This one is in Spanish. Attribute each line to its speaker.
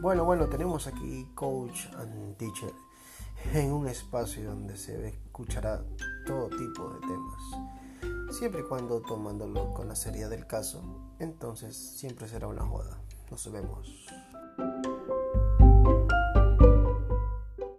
Speaker 1: Bueno, bueno, tenemos aquí Coach and Teacher en un espacio donde se escuchará todo tipo de temas. Siempre y cuando tomándolo con la seriedad del caso, entonces siempre será una joda. Nos vemos.